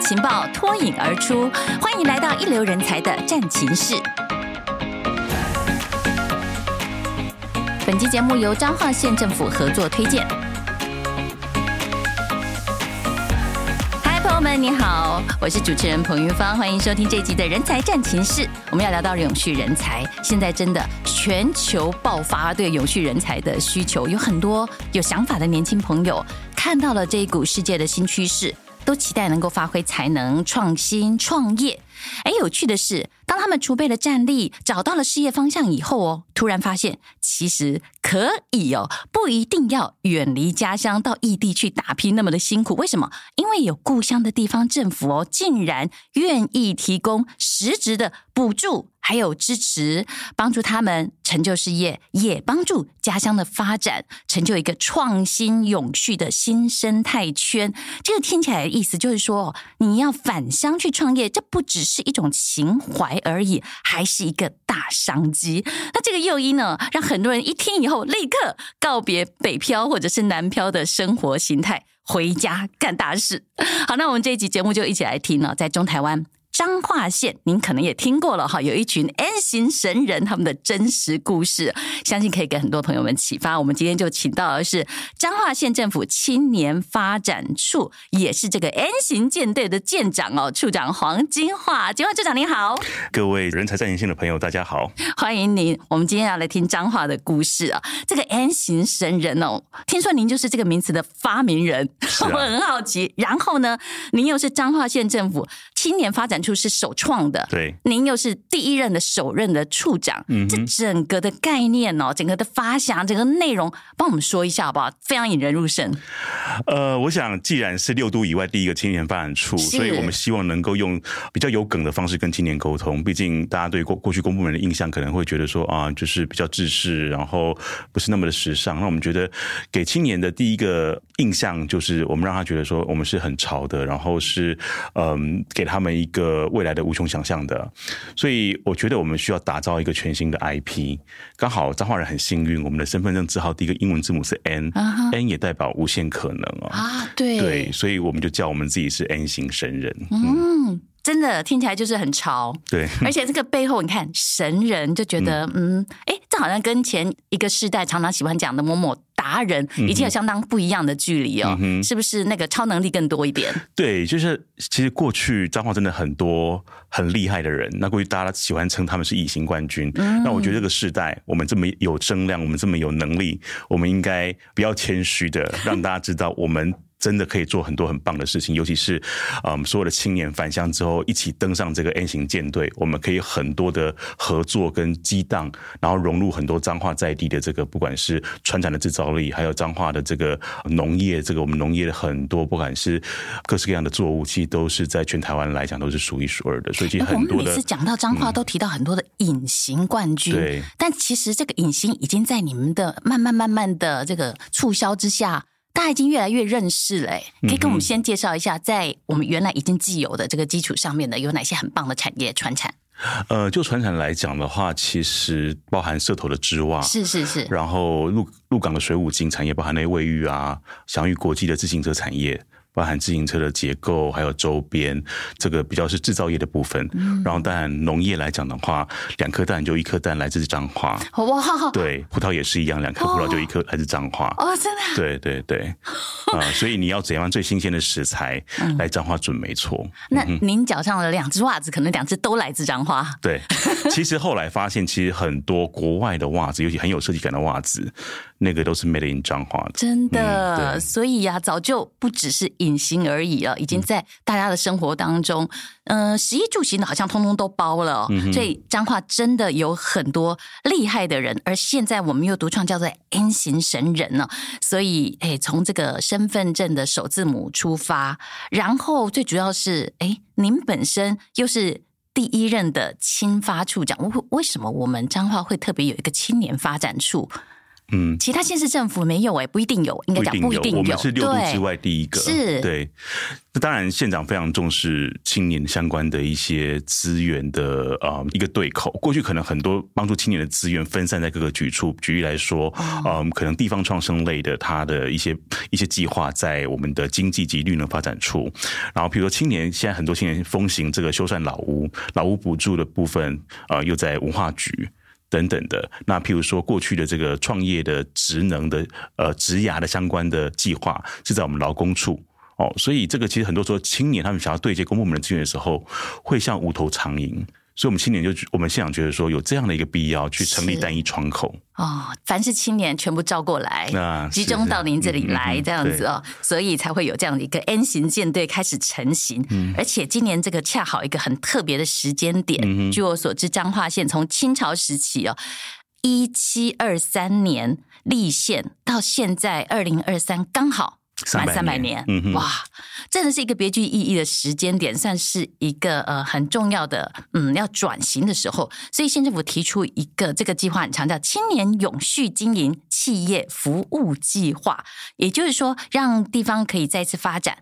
情报脱颖而出，欢迎来到一流人才的战情室。本期节目由彰化县政府合作推荐。嗨，朋友们，你好，我是主持人彭云芳，欢迎收听这一集的人才战情室。我们要聊到永续人才，现在真的全球爆发对永续人才的需求，有很多有想法的年轻朋友看到了这一股世界的新趋势。都期待能够发挥才能、创新创业。哎，有趣的是，当他们储备了战力，找到了事业方向以后哦，突然发现其实可以哦，不一定要远离家乡到异地去打拼那么的辛苦。为什么？因为有故乡的地方政府哦，竟然愿意提供实质的补助。还有支持，帮助他们成就事业，也帮助家乡的发展，成就一个创新永续的新生态圈。这个听起来的意思就是说，你要返乡去创业，这不只是一种情怀而已，还是一个大商机。那这个又六一呢，让很多人一听以后，立刻告别北漂或者是南漂的生活形态，回家干大事。好，那我们这一集节目就一起来听了，在中台湾。彰化县，您可能也听过了哈，有一群 N 型神人，他们的真实故事，相信可以给很多朋友们启发。我们今天就请到的是彰化县政府青年发展处，也是这个 N 型舰队的舰长哦，处长黄金樺，金樺处长您好，各位人才战情室的朋友，大家好，欢迎您。我们今天要来听彰化的故事啊，这个 N 型神人哦，听说您就是这个名词的发明人，啊、我很好奇。然后呢，您又是彰化县政府青年发展处。是首创的，对，您又是第一任的首任的处长，嗯，这整个的概念哦，整个的发想，整个内容，帮我们说一下好不好？非常引人入胜。呃，我想既然是六都以外第一个青年发展处，所以我们希望能够用比较有梗的方式跟青年沟通。毕竟大家对过过去公部门的印象可能会觉得说啊，就是比较制式，然后不是那么的时尚。那我们觉得给青年的第一个印象就是，我们让他觉得说我们是很潮的，然后是嗯，给他们一个。未来的无穷想象的，所以我觉得我们需要打造一个全新的 IP。刚好彰化人很幸运，我们的身份证字号第一个英文字母是 N，uh-huh. N 也代表无限可能哦。啊，对对，所以我们就叫我们自己是 N 型神人。嗯，嗯，真的听起来就是很潮。对，而且这个背后你看神人就觉得嗯，哎、嗯，这好像跟前一个世代常常喜欢讲的某某。达人已经有相当不一样的距离哦、嗯，是不是那个超能力更多一点？对，就是其实过去彰化真的很多很厉害的人，那过去大家喜欢称他们是隐形冠军、嗯。那我觉得这个时代我们这么有声量，我们这么有能力，我们应该不要谦虚的让大家知道我们。真的可以做很多很棒的事情，尤其是，嗯，所有的青年返乡之后，一起登上这个 N 型舰队，我们可以很多的合作跟激荡，然后融入很多彰化在地的这个，不管是船产的制造力，还有彰化的这个农业，这个我们农业的很多，不管是各式各样的作物，其实都是在全台湾来讲都是数一数二的。所以其实很多的，我们每次讲到彰化，都提到很多的隐形冠军，对，但其实这个隐形已经在你们的慢慢慢慢的这个促销之下。大家已经越来越认识了，可以跟我们先介绍一下，在我们原来已经既有的这个基础上面的有哪些很棒的产业传产？呃，就船产来讲的话，其实包含社头的织袜，是是是，然后鹿鹿港的水五金产业，包含那些卫浴啊，享誉国际的自行车产业。包含自行车的结构，还有周边，这个比较是制造业的部分。嗯、然后，当然农业来讲的话，两颗蛋就一颗蛋来自彰化。哇！对，葡萄也是一样，两颗葡萄就一颗来自彰化。哦，真的？对对对。啊、呃，所以你要怎样最新鲜的食材来彰化准没错。嗯、那您脚上的两只袜子，可能两只都来自彰化。对，其实后来发现，其实很多国外的袜子，尤其很有设计感的袜子。那个都是 made in 彰化的，真的，嗯、所以呀、啊，早就不只是隐形而已了，已经在大家的生活当中，嗯，食、呃、衣住行的好像通通都包了、嗯。所以彰化真的有很多厉害的人，而现在我们又独创叫做 N 型神人呢。所以，哎，从这个身份证的首字母出发，然后最主要是，哎，您本身又是第一任的青发处长，为为什么我们彰化会特别有一个青年发展处？嗯，其他县市政府没有哎、欸，不一定有，应该讲不一定有。我们是六都之外第一个，是，对。那当然，县长非常重视青年相关的一些资源的呃一个对口。过去可能很多帮助青年的资源分散在各个局处，举例来说，嗯、呃，可能地方创生类的它的一些一些计划在我们的经济及绿能发展处。然后，比如说青年现在很多青年风行这个修缮老屋，老屋补助的部分，呃，又在文化局。等等的，那譬如说过去的这个创业的职能的呃职涯的相关的计划是在我们劳工处哦，所以这个其实很多时候青年他们想要对接公部门的资源的时候，会像无头苍蝇。所以，我们青年就我们现场觉得说，有这样的一个必要去成立单一窗口哦，凡是青年全部招过来，那集中到您这里来，这样子哦，所以才会有这样的一个 N 型舰队开始成型。嗯，而且今年这个恰好一个很特别的时间点。嗯，据我所知，彰化县从清朝时期哦，一七二三年立县到现在二零二三，刚好。满三百年，嗯，哇，真的是一个别具意义的时间点，算是一个呃很重要的嗯要转型的时候，所以县政府提出一个这个计划，很强调青年永续经营企业服务计划，也就是说让地方可以再次发展。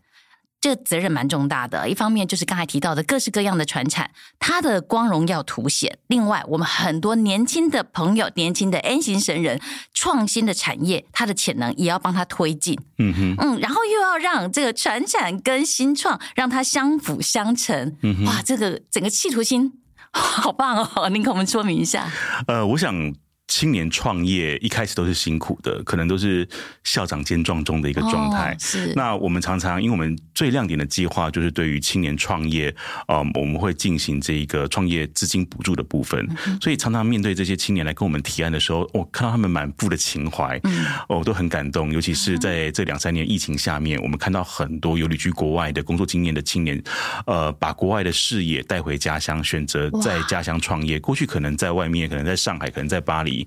这个责任蛮重大的，一方面就是刚才提到的各式各样的传产，它的光荣要凸显；另外，我们很多年轻的朋友、年轻的 N 型神人、创新的产业，它的潜能也要帮他推进。嗯哼，嗯，然后又要让这个传产跟新创让它相辅相成。嗯哼，哇，这个整个企图心好棒哦！您给我们说明一下。呃，我想。青年创业一开始都是辛苦的，可能都是校长兼撞钟的一个状态。哦、是。那我们常常，因为我们最亮点的计划就是对于青年创业，呃，我们会进行这一个创业资金补助的部分。嗯、所以常常面对这些青年来跟我们提案的时候，我、哦、看到他们满腹的情怀，嗯，哦，都很感动。尤其是在这两三年疫情下面，我们看到很多有旅居国外的工作经验的青年，呃，把国外的视野带回家乡，选择在家乡创业。过去可能在外面，可能在上海，可能在巴黎。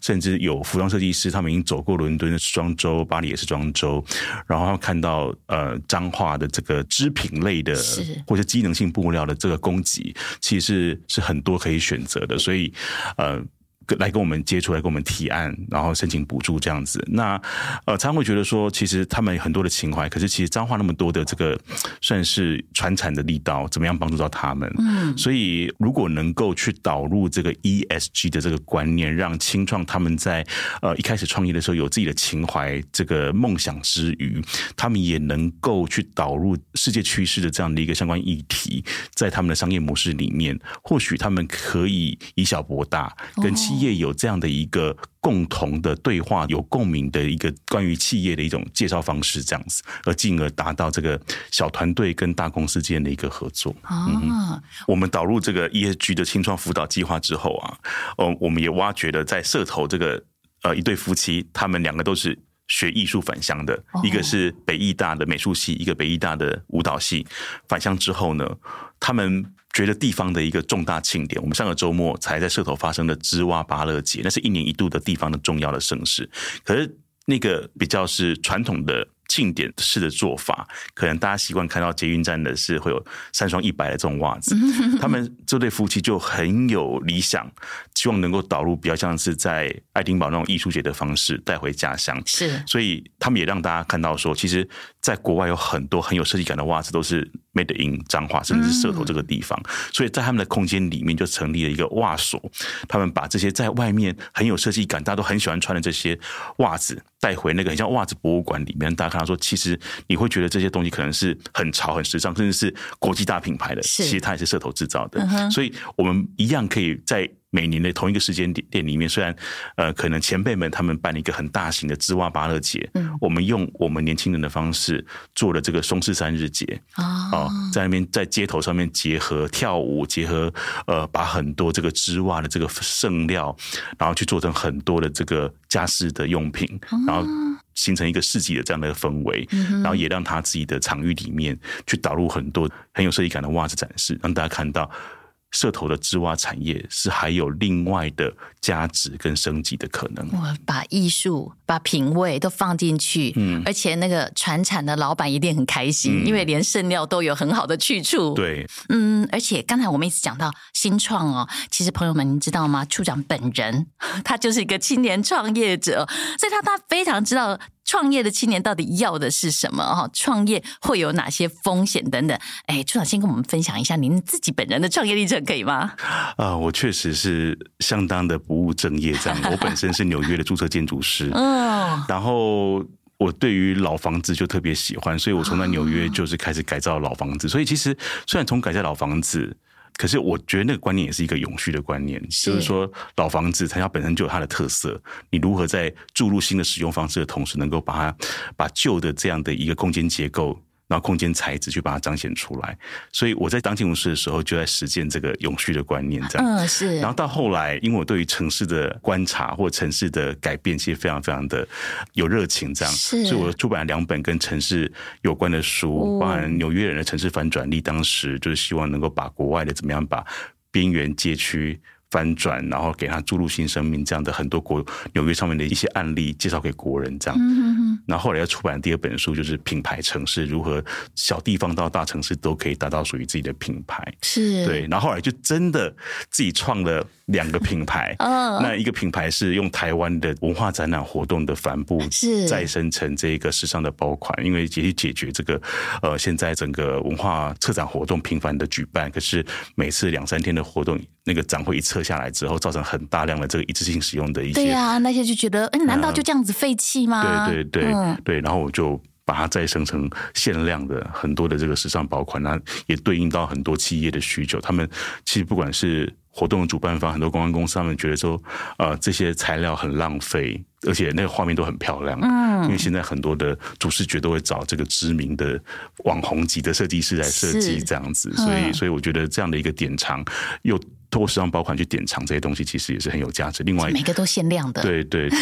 甚至有服装设计师，他们已经走过伦敦的时装周，巴黎也是时装周，然后他们看到呃脏化的这个织品类的，或者机能性布料的这个供给，其实是是很多可以选择的，所以呃。来跟我们接触，来跟我们提案，然后申请补助这样子。那呃，常常会觉得说，其实他们很多的情怀，可是其实彰化那么多的这个算是传产的力道，怎么样帮助到他们？嗯，所以如果能够去导入这个 ESG 的这个观念，让青创他们在呃一开始创业的时候有自己的情怀，这个梦想之余，他们也能够去导入世界趋势的这样的一个相关议题，在他们的商业模式里面，或许他们可以以小博大，跟企业有这样的一个共同的对话，有共鸣的一个关于企业的一种介绍方式，这样子，而进而达到这个小团队跟大公司之间的一个合作。啊、嗯，我们导入这个 ESG 的青创辅导计划之后啊，呃，我们也挖掘了在社头这个呃一对夫妻，他们两个都是学艺术返乡的，一个是北艺大的美术系，一个北艺大的舞蹈系，返乡之后呢，他们。觉得地方的一个重大庆典，我们上个周末才在社头发生的织袜芭乐节，那是一年一度的地方的重要的盛事。可是那个比较是传统的庆典式的做法，可能大家习惯看到捷运站的是会有三双一百的这种袜子。他们这对夫妻就很有理想，希望能够导入比较像是在爱丁堡那种艺术节的方式带回家乡。是，所以他们也让大家看到说，其实在国外有很多很有设计感的袜子都是。Made in 彰化，甚至是社头这个地方，嗯、所以在他们的空间里面就成立了一个袜所。他们把这些在外面很有设计感、大家都很喜欢穿的这些袜子带回那个很像袜子博物馆里面。大家看到说，其实你会觉得这些东西可能是很潮、很时尚，甚至是国际大品牌的，其实它也是社头制造的。嗯、所以我们一样可以在。每年的同一个时间点点里面，虽然呃，可能前辈们他们办了一个很大型的织袜芭乐节，嗯，我们用我们年轻人的方式做了这个松狮山日节哦，在那边在街头上面结合跳舞，结合呃，把很多这个织袜的这个剩料，然后去做成很多的这个家饰的用品，然后形成一个市集的这样的氛围，然后也让他自己的场域里面去导入很多很有设计感的袜子展示，让大家看到。社头的织袜产业是还有另外的价值跟升级的可能。我把艺术、把品味都放进去，嗯，而且那个传产的老板一定很开心，嗯、因为连剩料都有很好的去处。对，嗯，而且刚才我们一直讲到新创哦，其实朋友们，你知道吗？处长本人 他就是一个青年创业者，所以他他非常知道。创业的青年到底要的是什么？哈，创业会有哪些风险等等？哎，处长先跟我们分享一下您自己本人的创业历程，可以吗？啊、呃，我确实是相当的不务正业，这样。我本身是纽约的注册建筑师，嗯，然后我对于老房子就特别喜欢，所以我从在纽约就是开始改造老房子。所以其实虽然从改造老房子。可是我觉得那个观念也是一个永续的观念，是就是说老房子它本身就有它的特色，你如何在注入新的使用方式的同时，能够把它把旧的这样的一个空间结构。然后空间材质去把它彰显出来，所以我在当建筑师的时候就在实践这个永续的观念，这样。嗯，是。然后到后来，因为我对于城市的观察或城市的改变，其实非常非常的有热情，这样。是。所以我出版了两本跟城市有关的书，包含纽约人的城市反转力，当时就是希望能够把国外的怎么样把边缘街区。翻转，然后给他注入新生命，这样的很多国纽约上面的一些案例介绍给国人，这样。嗯，然后后来要出版第二本书，就是品牌城市如何小地方到大城市都可以达到属于自己的品牌。是。对，然后后来就真的自己创了两个品牌。嗯。那一个品牌是用台湾的文化展览活动的帆布，是再生成这个时尚的包款，因为解决解决这个呃现在整个文化策展活动频繁的举办，可是每次两三天的活动。那个展会一撤下来之后，造成很大量的这个一次性使用的一些，对呀、啊，那些就觉得，哎，难道就这样子废弃吗？对对对、嗯、对，然后我就把它再生成限量的很多的这个时尚薄款，那也对应到很多企业的需求。他们其实不管是活动的主办方，很多公关公司，他们觉得说，呃，这些材料很浪费。而且那个画面都很漂亮，嗯，因为现在很多的主视觉都会找这个知名的网红级的设计师来设计这样子，所以所以我觉得这样的一个典藏，又透过时尚包款去典藏这些东西，其实也是很有价值。另外，每个都限量的，对对对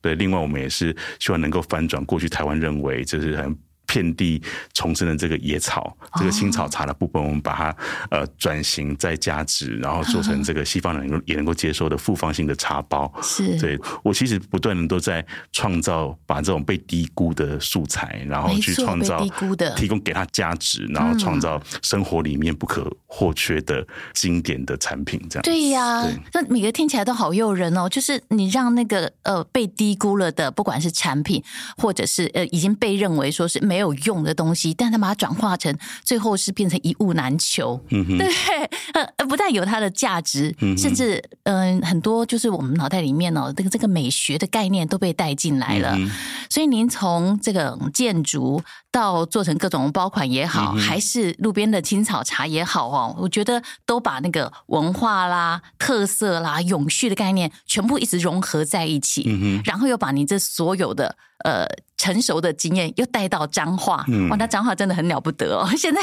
对。另外，我们也是希望能够翻转过去台湾认为就是很。遍地重生的这个野草，这个青草茶的部分，我们把它呃转型再加值，然后做成这个西方人也能够接受的复方性的茶包。是，对，我其实不断的都在创造，把这种被低估的素材，然后去创造低估的，提供给它价值，然后创造生活里面不可或缺的经典的产品。这样对呀，那每个听起来都好诱人哦。就是你让那个呃被低估了的，不管是产品，或者是呃已经被认为说是没有。有用的东西，但他把它转化成最后是变成一物难求，对，呃，不但有它的价值，嗯、甚至嗯、呃，很多就是我们脑袋里面哦，这个这个美学的概念都被带进来了。嗯、所以您从这个建筑到做成各种包款也好，嗯、还是路边的青草茶也好哦，我觉得都把那个文化啦、特色啦、永续的概念全部一直融合在一起，然后又把你这所有的。呃，成熟的经验又带到彰化，嗯、哇，那彰化真的很了不得哦。现在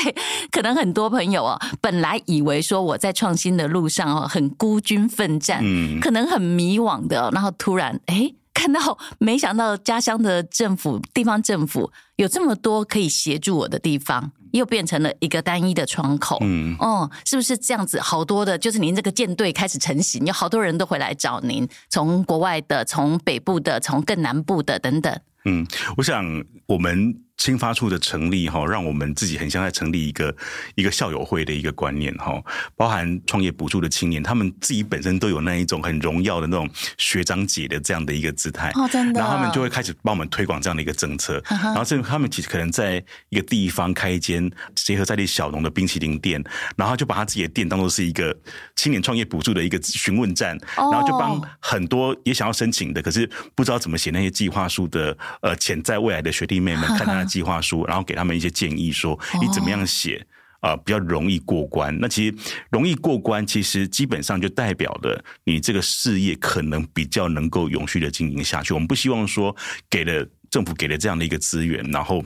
可能很多朋友哦，本来以为说我在创新的路上哦，很孤军奋战，嗯、可能很迷惘的，然后突然哎，看到没想到家乡的政府、地方政府有这么多可以协助我的地方，又变成了一个单一的窗口，嗯，哦，是不是这样子？好多的，就是您这个舰队开始成型，有好多人都会来找您，从国外的，从北部的，从更南部的等等。嗯，我想我们。青发处的成立哈，让我们自己很像在成立一个一个校友会的一个观念哈，包含创业补助的青年，他们自己本身都有那一种很荣耀的那种学长姐的这样的一个姿态。哦，真的，然后他们就会开始帮我们推广这样的一个政策，然后甚至他们其实可能在一个地方开一间结合在地小农的冰淇淋店，然后就把他自己的店当做是一个青年创业补助的一个询问站，然后就帮很多也想要申请的，可是不知道怎么写那些计划书的呃潜在未来的学弟妹们 看他。计划书，然后给他们一些建议，说你怎么样写啊、呃，比较容易过关。那其实容易过关，其实基本上就代表了你这个事业可能比较能够永续的经营下去。我们不希望说给了政府给了这样的一个资源，然后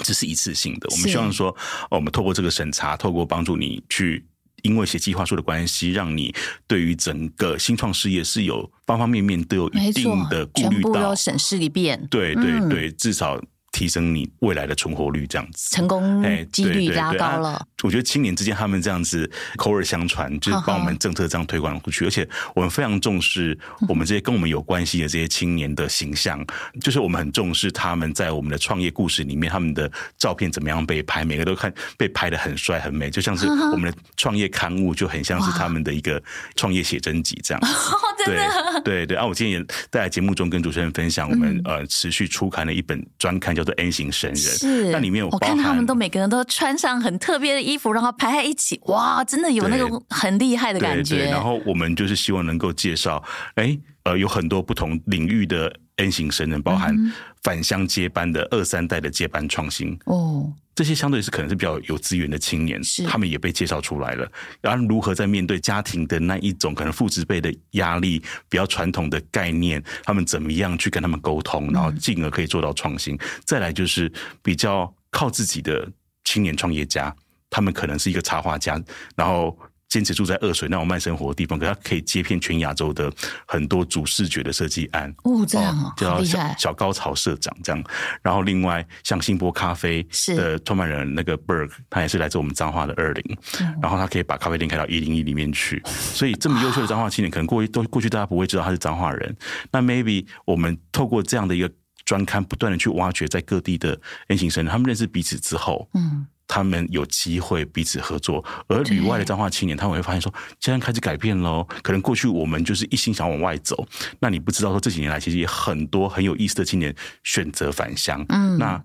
只是一次性的。我们希望说，我们透过这个审查，透过帮助你去，因为写计划书的关系，让你对于整个新创事业是有方方面面都有一定的顾虑到，全部都审视一遍。对对对，至少。提升你未来的存活率，这样子。成功哎几率拉高了。我觉得青年之间他们这样子口耳相传，就是帮我们政策这样推广出去，而且我们非常重视我们这些跟我们有关系的这些青年的形象，就是我们很重视他们在我们的创业故事里面，他们的照片怎么样被拍，每个都看被拍的很帅很美，就像是我们的创业刊物就很像是他们的一个创业写真集这样。对对对，啊，我今天也在节目中跟主持人分享，我们呃持续出刊的一本专刊叫做《N 型神人》，是那里面有我看他们都每个人都穿上很特别的衣服，然后排在一起，哇，真的有那个很厉害的感觉。对对，然后我们就是希望能够介绍，哎，呃，有很多不同领域的 N 型生人，包含返乡接班的二三代的接班创新哦。这些相对是可能是比较有资源的青年，是他们也被介绍出来了。然后如何在面对家庭的那一种可能父执辈的压力，比较传统的概念，他们怎么样去跟他们沟通，然后进而可以做到创新。嗯、再来就是比较靠自己的青年创业家，他们可能是一个插画家，然后。坚持住在二水那种慢生活的地方，可是他可以接片全亚洲的很多主视觉的设计案哦，这样啊，叫小小高潮社长这样。然后另外像星波咖啡的创办人那个 Berg，他也是来自我们彰化的二林，然后他可以把咖啡店开到一零一里面去。所以这么优秀的彰化青年，可能过去都过去大家不会知道他是彰化人。那 maybe 我们透过这样的一个专刊，不断的去挖掘在各地的 N 型生，他们认识彼此之后，嗯。他们有机会彼此合作，而旅外的彰化青年，他们会发现说，现在开始改变喽。可能过去我们就是一心想往外走，那你不知道说这几年来，其实也很多很有意思的青年选择返乡。嗯，那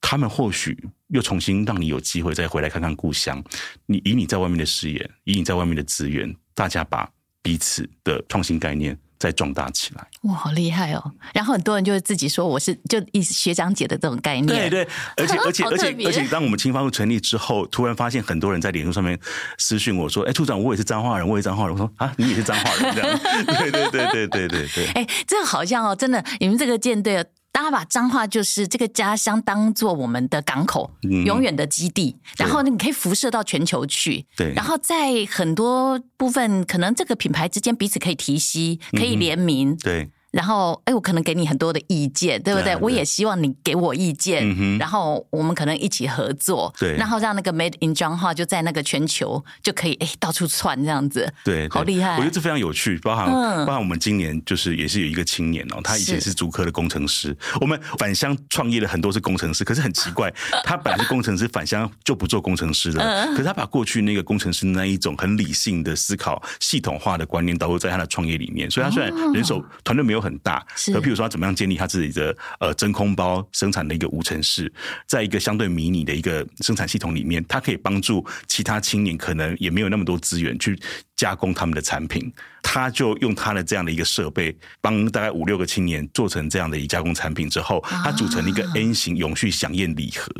他们或许又重新让你有机会再回来看看故乡。你以你在外面的视野，以你在外面的资源，大家把彼此的创新概念。再壮大起来，哇，好厉害哦！然后很多人就会自己说我是就一学长姐的这种概念，对对，而且而且而且而且，当我们青发处成立之后，突然发现很多人在脸书上面私讯我说：“哎，处长，我也是彰化人，我也是彰化人。”我说：“啊，你也是彰化人？”这样，对对对对对对对。哎，这个好像哦，真的，你们这个舰队。大家把彰化就是这个家乡当做我们的港口，嗯、永远的基地，然后你可以辐射到全球去。对，然后在很多部分，可能这个品牌之间彼此可以提携，可以联名。嗯、对。然后，哎，我可能给你很多的意见，对不对？对我也希望你给我意见，嗯、然后我们可能一起合作，对，然后让那个 Made in 彰化就在那个全球就可以哎到处窜这样子，对，对好厉害！我觉得这非常有趣，包含、嗯、包含我们今年就是也是有一个青年哦，他以前是竹科的工程师，我们返乡创业的很多是工程师，可是很奇怪，他本来是工程师，返乡就不做工程师了，嗯、可是他把过去那个工程师那一种很理性的思考、系统化的观念导入在他的创业里面，所以他虽然人手团队没有。很大，而譬如说他怎么样建立他自己的呃真空包生产的一个无尘室，在一个相对迷你的一个生产系统里面，它可以帮助其他青年可能也没有那么多资源去加工他们的产品，他就用他的这样的一个设备，帮大概五六个青年做成这样的一加工产品之后，他组成了一个 N 型永续响宴礼盒。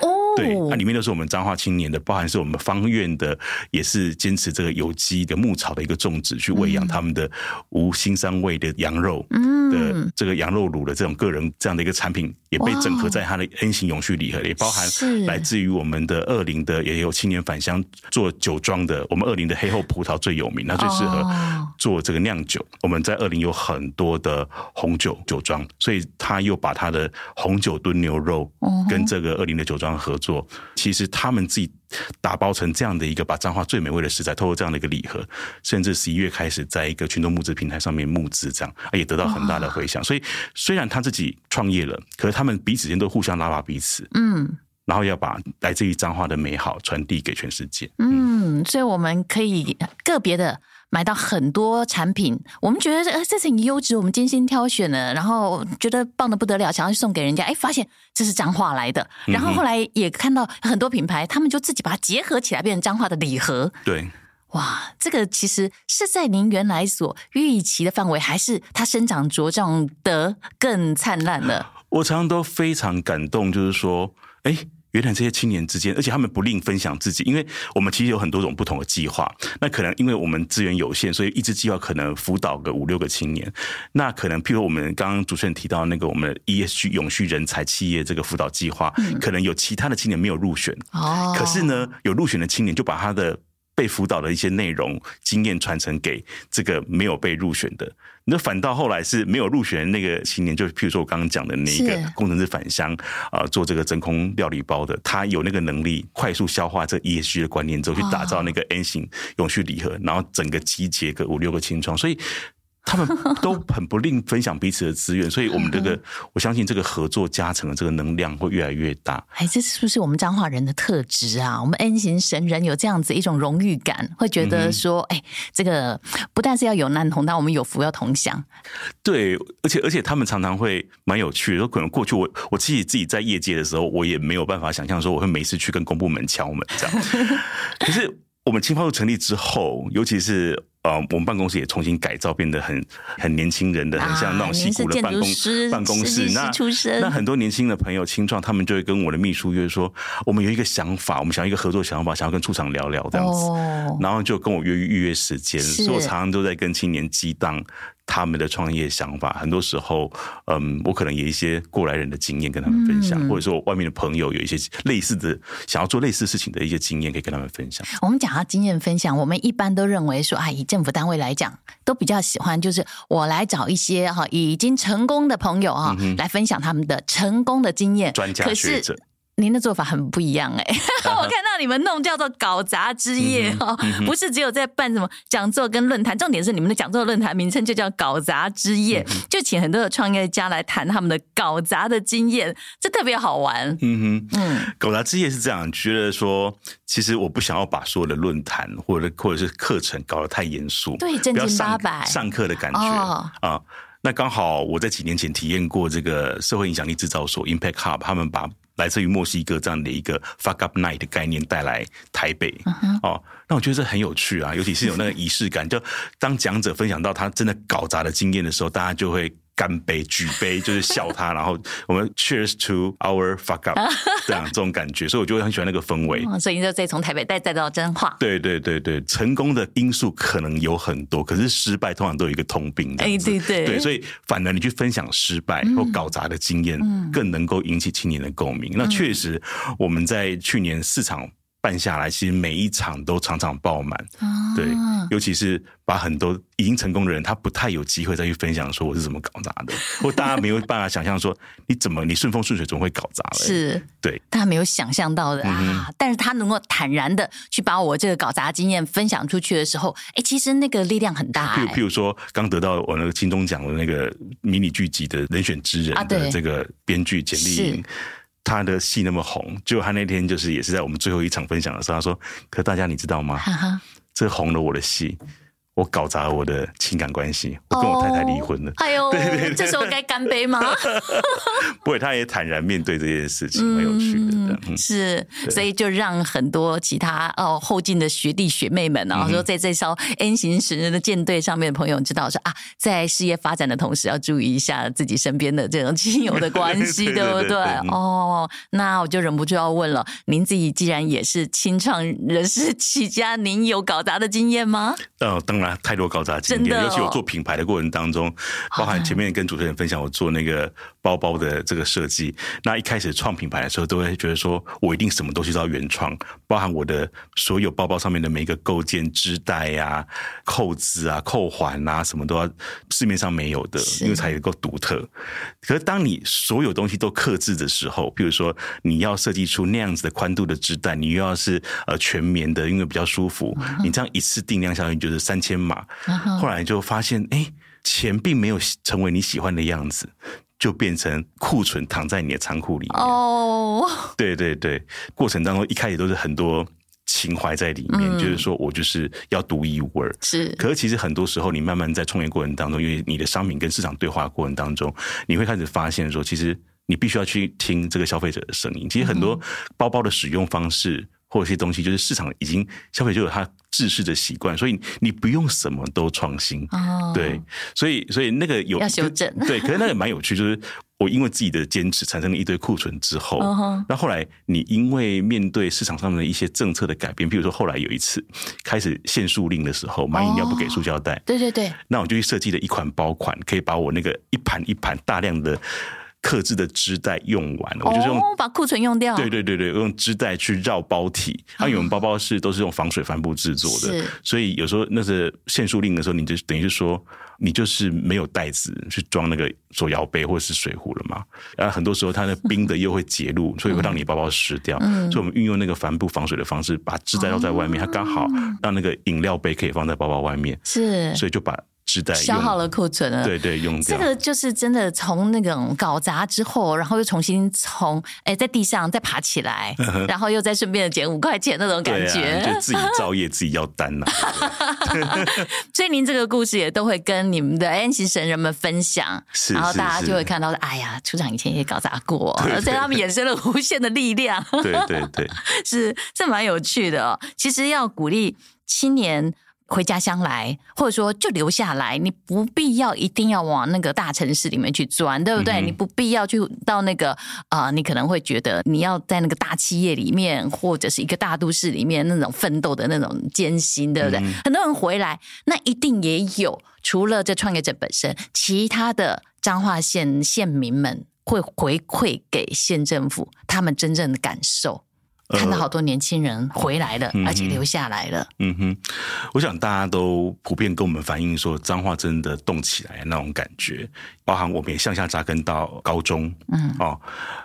哦。对，它里面都是我们彰化青年的，包含是我们方院的，也是坚持这个有机的牧草的一个种植，去喂养他们的无腥膻味的羊肉的这个羊肉卤的这种个人这样的一个产品，也被整合在它的 N 型永续礼盒里，也包含来自于我们的二林的，也有青年返乡做酒庄的，我们二林的黑后葡萄最有名，那最适合做这个酿酒。我们在二林有很多的红酒酒庄，所以他又把他的红酒炖牛肉跟这个二林的酒庄合作。做，其实他们自己打包成这样的一个，把彰化最美味的食材，透过这样的一个礼盒，甚至十一月开始在一个群众募资平台上面募资，这样也得到很大的回响。所以虽然他自己创业了，可是他们彼此间都互相拉拔彼此，嗯，然后要把来自于彰化的美好传递给全世界，嗯，所以我们可以个别的。买到很多产品，我们觉得呃这是很优质，我们精心挑选的，然后觉得棒的不得了，想要去送给人家，哎，发现这是彰化来的，然后后来也看到很多品牌，他们就自己把它结合起来，变成彰化的礼盒。对，哇，这个其实是在您原来所预期的范围，还是它生长茁壮得更灿烂了？我常常都非常感动，就是说，哎。原来这些青年之间，而且他们不吝分享自己，因为我们其实有很多种不同的计划。那可能因为我们资源有限，所以一支计划可能辅导个五六个青年。那可能譬如我们刚刚主持人提到那个我们 ESG 永续人才企业这个辅导计划，可能有其他的青年没有入选。哦。可是呢，有入选的青年就把他的被辅导的一些内容经验传承给这个没有被入选的。那反倒后来是没有入选的那个青年，就譬如说我刚刚讲的那个工程师返乡啊、呃，做这个真空料理包的，他有那个能力快速消化这 ESG 的观念之后，去打造那个 N 型永续礼盒，然后整个集结个五六个青创，所以。他们都很不吝分享彼此的资源，所以我们这个我相信这个合作加成的这个能量会越来越大。哎，这是不是我们彰化人的特质啊？我们 N 型神人有这样子一种荣誉感，会觉得说，哎、嗯，这个不但是要有难同当，我们有福要同享。对，而且而且他们常常会蛮有趣的，说可能过去我我自己自己在业界的时候，我也没有办法想象说我会每次去跟公部门敲门这样。可是我们青发路成立之后，尤其是。呃，我们办公室也重新改造，变得很很年轻人的，很像那种西谷的办公办公室。那那很多年轻的朋友青创，他们就会跟我的秘书约说，我们有一个想法，我们想要一个合作想法，想要跟处长聊聊这样子，然后就跟我约预约时间。所以我常常都在跟青年激荡。他们的创业想法，很多时候，嗯，我可能有一些过来人的经验跟他们分享，嗯、或者说我外面的朋友有一些类似的想要做类似事情的一些经验，可以跟他们分享。我们讲到经验分享，我们一般都认为说，啊，以政府单位来讲，都比较喜欢就是我来找一些哈已经成功的朋友哈，来分享他们的成功的经验，专家学者。您的做法很不一样哎、欸，我看到你们弄叫做搞砸之夜哦，不是只有在办什么讲座跟论坛，重点是你们的讲座论坛名称就叫搞砸之夜，就请很多的创业家来谈他们的搞砸的经验，这特别好玩。嗯哼，嗯，搞砸之夜是这样，觉得说其实我不想要把所有的论坛或者或者是课程搞得太严肃，对，正经八百。上课的感觉。啊。哦那刚好我在几年前体验过这个社会影响力制造所 Impact Hub，他们把来自于墨西哥这样的一个 Fuck Up Night 的概念带来台北，uh. 哦，那我觉得这很有趣啊，尤其是有那个仪式感，就当讲者分享到他真的搞砸的经验的时候，大家就会。干杯，举杯，就是笑他，然后我们 Cheers to our fuck up，这样这种感觉，所以我就会很喜欢那个氛围。所以你就再从台北带带到彰化。对对对对，成功的因素可能有很多，可是失败通常都有一个通病。哎，对对对，所以反而你去分享失败或搞砸的经验，更能够引起青年的共鸣。那确实，我们在去年市场办下来，其实每一场都场场爆满。对。尤其是把很多已经成功的人，他不太有机会再去分享说我是怎么搞砸的，或大家没有办法想象说你怎么你顺风顺水总会搞砸了，是对，大家没有想象到的啊。但是他能够坦然的去把我这个搞砸经验分享出去的时候，哎，其实那个力量很大。譬如譬如说，刚得到我那个金钟奖的那个迷你剧集的人选之人的这个编剧简莉颖，他的戏那么红，就他那天就是也是在我们最后一场分享的时候，他说：“可大家你知道吗？”这红了我的戏，我搞砸了我的情感关系，我跟我太太离婚了。哎呦，对对对，这时候该干杯吗？不会，他也坦然面对这件事情，蛮有趣的。嗯、是，所以就让很多其他哦后进的学弟学妹们，然后说在这艘 N 型神人的舰队上面的朋友知道说啊，在事业发展的同时，要注意一下自己身边的这种亲友的关系，对不对？哦，那我就忍不住要问了，您自己既然也是清创人士起家，您有搞砸的经验吗？哦，当然。太多搞砸经验，尤其我做品牌的过程当中，包含前面跟主持人分享我做那个包包的这个设计。那一开始创品牌的时候，都会觉得说我一定什么东西都要原创，包含我的所有包包上面的每一个构件、织带呀、扣子啊、扣环啊，什么都要市面上没有的，因为才能够独特。可是当你所有东西都克制的时候，比如说你要设计出那样子的宽度的织带，你又要是呃全棉的，因为比较舒服，你这样一次定量相当于就是三千。码，后来就发现，哎，钱并没有成为你喜欢的样子，就变成库存躺在你的仓库里面。哦，对对对，过程当中一开始都是很多情怀在里面，就是说我就是要独一无二。是，可是其实很多时候，你慢慢在创业过程当中，因为你的商品跟市场对话过程当中，你会开始发现说，其实你必须要去听这个消费者的声音。其实很多包包的使用方式。或者一些东西，就是市场已经消费就有它制式的习惯，所以你不用什么都创新，哦、对，所以所以那个有要修正，对，可是那个蛮有趣，就是我因为自己的坚持产生了一堆库存之后，那、哦、后来你因为面对市场上面的一些政策的改变，比如说后来有一次开始限塑令的时候，买饮料不给塑胶袋，对对对，那我就去设计了一款包款，可以把我那个一盘一盘大量的。客制的织带用完了，我就是用、哦、把库存用掉。对对对对，用织带去绕包体。它、嗯、因为我们包包是都是用防水帆布制作的，所以有时候那是限塑令的时候，你就等于是说。你就是没有袋子去装那个手摇杯或者是水壶了嘛？然后很多时候它的冰的又会结露，所以会让你包包湿掉。嗯、所以我们运用那个帆布防水的方式，把织带绕在外面，它刚好让那个饮料杯可以放在包包外面。是，所以就把。消耗了库存了，对对，用掉这个就是真的从那种搞砸之后，然后又重新从哎在地上再爬起来，然后又再顺便的捡五块钱那种感觉，啊、就自己造业自己要担呐、啊。所以您这个故事也都会跟你们的 N 型神人们分享，是然后大家就会看到，哎呀，处长以前也搞砸过，对对对，所以他们衍生了无限的力量。对对对，是这蛮有趣的哦。其实要鼓励青年。回家乡来，或者说就留下来，你不必要一定要往那个大城市里面去钻，对不对？嗯、你不必要去到那个啊、呃，你可能会觉得你要在那个大企业里面，或者是一个大都市里面那种奋斗的那种艰辛，对不对？嗯、很多人回来，那一定也有除了这创业者本身，其他的彰化县县民们会回馈给县政府他们真正的感受。看到好多年轻人回来了，呃、而且留下来了。嗯哼，我想大家都普遍跟我们反映说，脏话真的动起来那种感觉，包含我们也向下扎根到高中。嗯哦，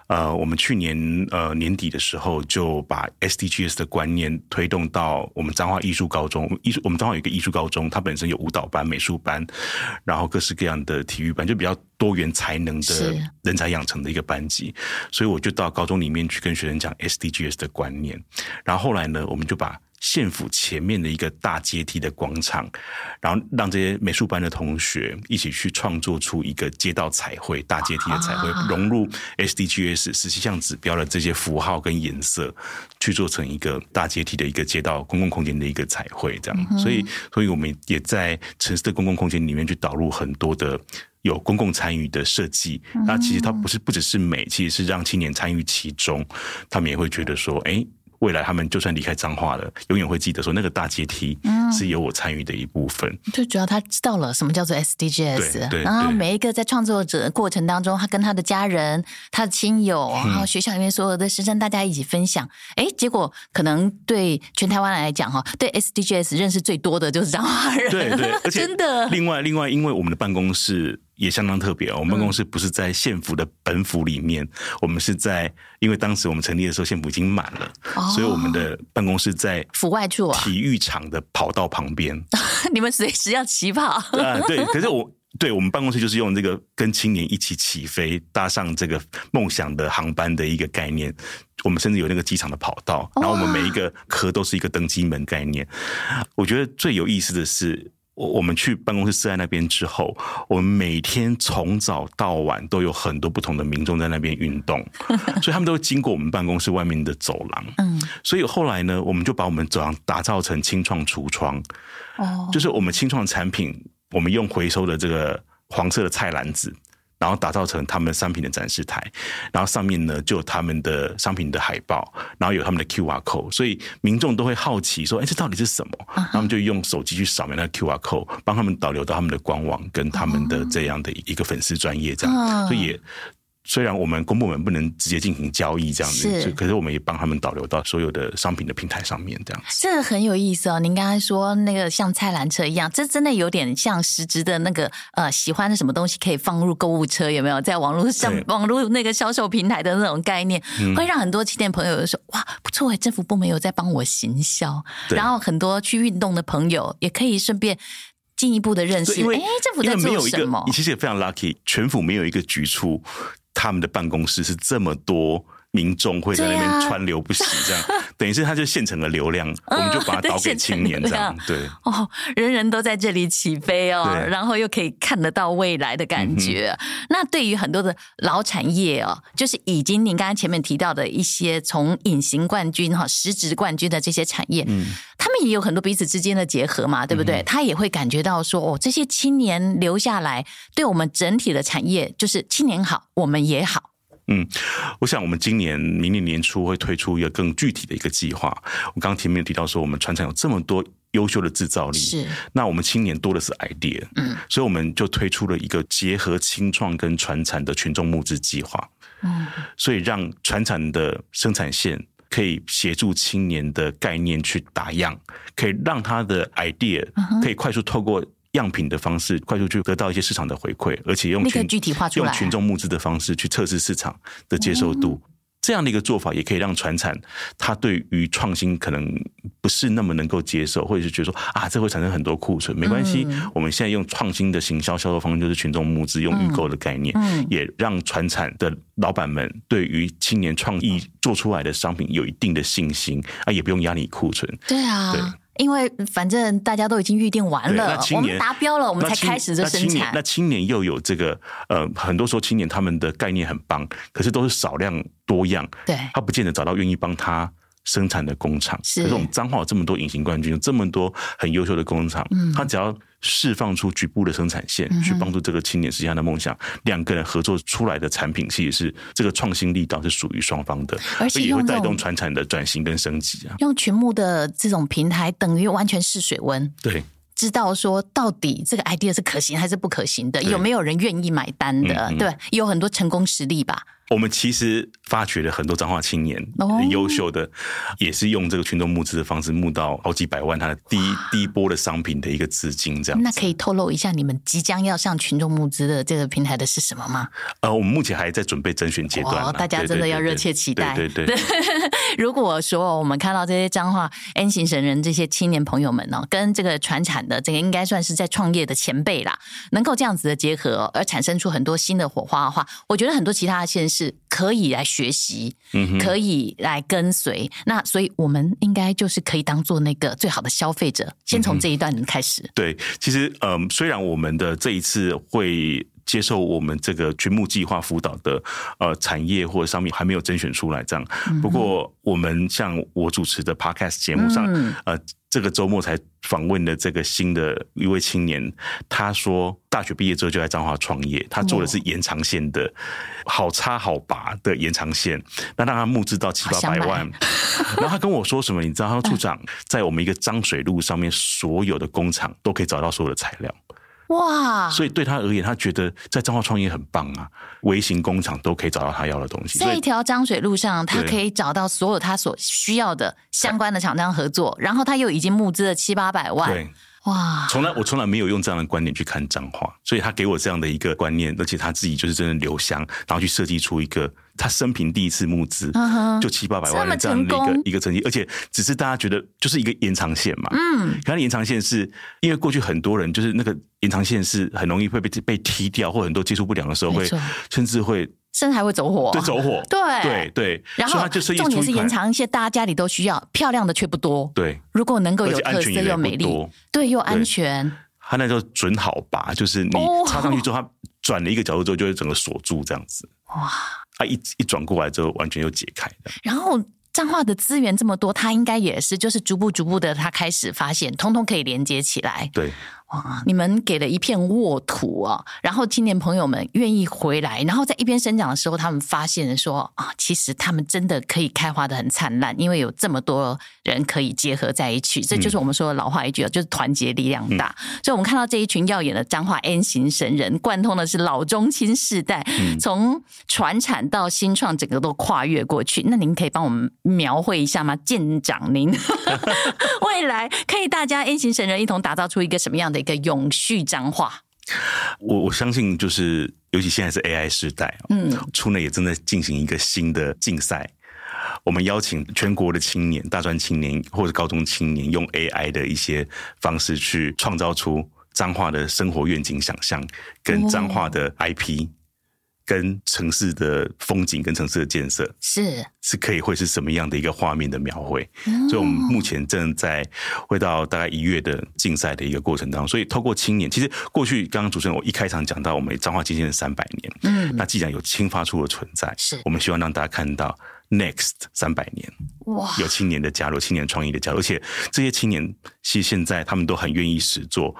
呃，我们去年呃年底的时候就把 SDGs 的观念推动到我们彰化艺术高中。艺术我们彰化有一个艺术高中，它本身有舞蹈班、美术班，然后各式各样的体育班，就比较多元才能的人才养成的一个班级。所以我就到高中里面去跟学生讲 SDGs 的。观念，然后后来呢，我们就把县府前面的一个大阶梯的广场，然后让这些美术班的同学一起去创作出一个街道彩绘，大阶梯的彩绘，融入 SDGs 十七项指标的这些符号跟颜色，去做成一个大阶梯的一个街道公共空间的一个彩绘，这样。所以，所以我们也在城市的公共空间里面去导入很多的。有公共参与的设计，那其实它不是不只是美，其实是让青年参与其中，他们也会觉得说，哎、欸。未来他们就算离开彰化了，永远会记得说那个大阶梯是有我参与的一部分。最、嗯、主要他知道了什么叫做 SDGs，然后每一个在创作者的过程当中，他跟他的家人、他的亲友，然后学校里面所有的师生，大家一起分享。哎、嗯，结果可能对全台湾来讲哈，对 SDGs 认识最多的就是彰化人。对对，而且 真的。另外另外，因为我们的办公室。也相当特别哦，我们办公室不是在县府的本府里面，嗯、我们是在，因为当时我们成立的时候县府已经满了，哦、所以我们的办公室在府外处啊，体育场的跑道旁边。你们随时要起跑啊？对，可是我对我们办公室就是用这个跟青年一起起飞，搭上这个梦想的航班的一个概念。我们甚至有那个机场的跑道，然后我们每一个科都是一个登机门概念。我觉得最有意思的是。我我们去办公室设在那边之后，我们每天从早到晚都有很多不同的民众在那边运动，所以他们都会经过我们办公室外面的走廊。嗯，所以后来呢，我们就把我们走廊打造成清创橱窗。哦，就是我们清创产品，我们用回收的这个黄色的菜篮子。然后打造成他们商品的展示台，然后上面呢就有他们的商品的海报，然后有他们的 QR code，所以民众都会好奇说：“哎，这到底是什么？”他们就用手机去扫描那个 QR code，帮他们导流到他们的官网跟他们的这样的一个粉丝专业这样，所以也。虽然我们公部门不能直接进行交易这样子，是，可是我们也帮他们导流到所有的商品的平台上面这样子。这个很有意思哦。您刚才说那个像菜篮车一样，这真的有点像实质的那个呃，喜欢的什么东西可以放入购物车，有没有？在网络上网络那个销售平台的那种概念，会让很多青年朋友说哇，不错哎，政府部门有在帮我行销，然后很多去运动的朋友也可以顺便进一步的认识。因为哎，政府在做什么？你其实也非常 lucky，全府没有一个局处。他们的办公室是这么多民众会在那边川流不息，这样、啊、等于是他就现成的流量，嗯、我们就把它导给青年这样。对哦，人人都在这里起飞哦，然后又可以看得到未来的感觉。嗯、那对于很多的老产业哦，就是已经您刚刚前面提到的一些从隐形冠军哈、实质冠军的这些产业，嗯，他们也有很多彼此之间的结合嘛，对不对？嗯、他也会感觉到说，哦，这些青年留下来，对我们整体的产业，就是青年好，我们也好。嗯，我想我们今年、明年年初会推出一个更具体的一个计划。我刚刚前面提到说，我们船厂有这么多优秀的制造力。是，那我们青年多的是 idea，嗯，所以我们就推出了一个结合青创跟传产的群众募资计划，嗯，所以让船产的生产线可以协助青年的概念去打样，可以让他的 idea 可以快速透过样品的方式，快速去得到一些市场的回馈，而且用群具体化出来，用群众募资的方式去测试市场的接受度。嗯这样的一个做法，也可以让传产它对于创新可能不是那么能够接受，或者是觉得说啊，这会产生很多库存，没关系。我们现在用创新的行销销售方式，就是群众募资，用预购的概念，也让传产的老板们对于青年创意做出来的商品有一定的信心啊，也不用压你库存。对啊。对因为反正大家都已经预定完了，我们达标了，我们才开始这生产。那青年又有这个呃，很多时候青年他们的概念很棒，可是都是少量多样，对，他不见得找到愿意帮他。生产的工厂，是可是我们彰化有这么多隐形冠军，有这么多很优秀的工厂，嗯，他只要释放出局部的生产线，去帮助这个青年实现他的梦想，两个人合作出来的产品，其实是这个创新力道是属于双方的，而且也会带动传产的转型跟升级啊。用群募的这种平台，等于完全试水温，对，知道说到底这个 idea 是可行还是不可行的，有没有人愿意买单的，对，有很多成功实例吧。我们其实发掘了很多彰化青年很优秀的，也是用这个群众募资的方式募到好几百万，他的第一第一波的商品的一个资金，这样。那可以透露一下你们即将要上群众募资的这个平台的是什么吗？呃，我们目前还在准备甄选阶段，大家真的要热切期待。对对对。如果说我们看到这些彰化 N 型神人这些青年朋友们呢，跟这个传产的这个应该算是在创业的前辈啦，能够这样子的结合而产生出很多新的火花的话，我觉得很多其他的县市。是可以来学习，可以来跟随。那所以，我们应该就是可以当做那个最好的消费者。先从这一段开始。对，其实，嗯，虽然我们的这一次会接受我们这个群募计划辅导的呃产业或者商品还没有甄选出来，这样。不过，我们像我主持的 Podcast 节目上，嗯、呃。这个周末才访问的这个新的一位青年，他说大学毕业之后就在彰化创业，他做的是延长线的，好插好拔的延长线，那让他募资到七八百万。然后他跟我说什么？你知道，他说处长在我们一个彰水路上面，所有的工厂都可以找到所有的材料。哇！所以对他而言，他觉得在彰化创业很棒啊，微型工厂都可以找到他要的东西。在一条漳水路上，他可以找到所有他所需要的相关的厂商合作，然后他又已经募资了七八百万。对，哇！从来我从来没有用这样的观点去看彰化，所以他给我这样的一个观念，而且他自己就是真的留香，然后去设计出一个。他生平第一次募资，就七八百万的这样的一个一个成绩，而且只是大家觉得就是一个延长线嘛。嗯，可能延长线是因为过去很多人就是那个延长线是很容易会被被踢掉，或很多接触不良的时候会，甚至会甚至还会走火，对，走火，对对对。然后重点是延长一些，大家家里都需要，漂亮的却不多。对，如果能够有特色又美丽，对，又安全。它那叫准好拔，就是你插上去之后，它转了一个角度之后，就会整个锁住这样子。哇！他一一转过来之后，完全又解开。然后彰化的资源这么多，他应该也是就是逐步逐步的，他开始发现，通通可以连接起来。对。哇！你们给了一片沃土啊，然后青年朋友们愿意回来，然后在一边生长的时候，他们发现说啊，其实他们真的可以开花的很灿烂，因为有这么多人可以结合在一起，这就是我们说的老话一句，就是团结力量大。嗯、所以，我们看到这一群耀眼的彰化 N 型神人，贯通的是老中青世代，从传产到新创，整个都跨越过去。那您可以帮我们描绘一下吗？舰长您，未来可以大家 N 型神人一同打造出一个什么样的？一个永续彰化，我我相信就是，尤其现在是 AI 时代，嗯，出内也正在进行一个新的竞赛。我们邀请全国的青年、大专青年或者高中青年，用 AI 的一些方式去创造出彰化的生活愿景、想象跟彰化的 IP。跟城市的风景、跟城市的建设是是可以会是什么样的一个画面的描绘？嗯、所以，我们目前正在会到大概一月的竞赛的一个过程当中。所以，透过青年，其实过去刚刚主持人我一开场讲到，我们彰化基建的三百年，嗯，那既然有青发出的存在，是我们希望让大家看到 next 三百年，哇，有青年的加入，青年创意的加入，而且这些青年其实现在他们都很愿意实做，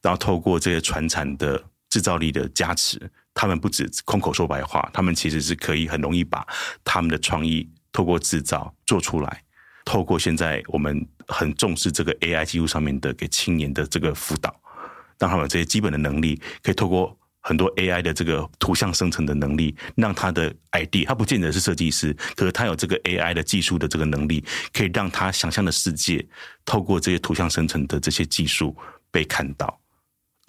然后透过这些传产的制造力的加持。他们不止空口说白话，他们其实是可以很容易把他们的创意透过制造做出来。透过现在我们很重视这个 AI 技术上面的给青年的这个辅导，让他们有这些基本的能力，可以透过很多 AI 的这个图像生成的能力，让他的 ID，他不见得是设计师，可是他有这个 AI 的技术的这个能力，可以让他想象的世界透过这些图像生成的这些技术被看到。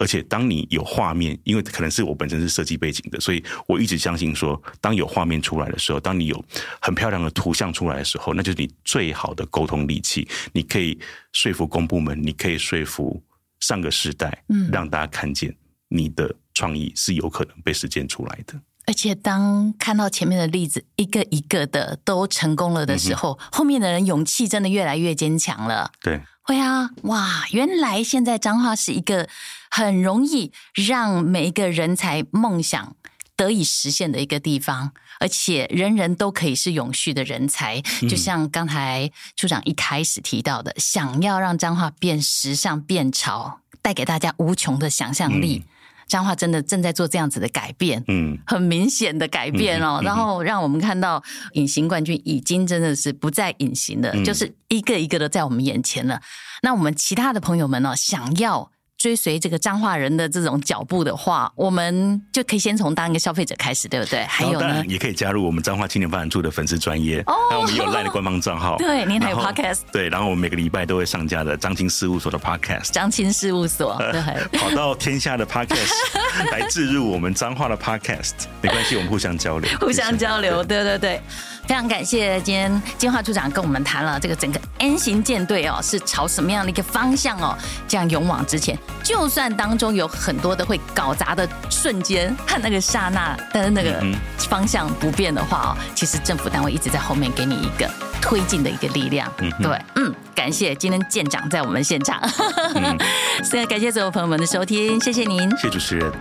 而且，当你有画面，因为可能是我本身是设计背景的，所以我一直相信说，当有画面出来的时候，当你有很漂亮的图像出来的时候，那就是你最好的沟通利器。你可以说服公部门，你可以说服上个时代，嗯，让大家看见你的创意是有可能被实践出来的。而且，当看到前面的例子一个一个的都成功了的时候，嗯、后面的人勇气真的越来越坚强了。对。会啊，哇！原来现在彰化是一个很容易让每一个人才梦想得以实现的一个地方，而且人人都可以是永续的人才。就像刚才处长一开始提到的，想要让彰化变时尚、变潮，带给大家无穷的想象力。嗯彰化真的正在做这样子的改变，嗯，很明显的改变哦，然后让我们看到隐形冠军已经真的是不再隐形了，就是一个一个的在我们眼前了。那我们其他的朋友们呢，想要。追随这个彰化人的这种脚步的话，我们就可以先从当一个消费者开始，对不对？还有呢，也可以加入我们彰化青年发展处的粉丝专业，哦，我们也有 LINE 的官方账号。对，您还有 Podcast。对，然后我们每个礼拜都会上架的张青事务所的 Podcast。张青事务所，对，跑到天下的 Podcast 来置入我们彰化的 Podcast，没关系，我们互相交流，互相交流，对对对。非常感谢今天金化处长跟我们谈了这个整个 N 型舰队哦，是朝什么样的一个方向哦，这样勇往直前。就算当中有很多的会搞砸的瞬间和那个刹那，但是那个方向不变的话哦，其实政府单位一直在后面给你一个推进的一个力量。嗯，对，嗯，感谢今天舰长在我们现场，所以感谢所有朋友们的收听，谢谢您，谢谢主持人。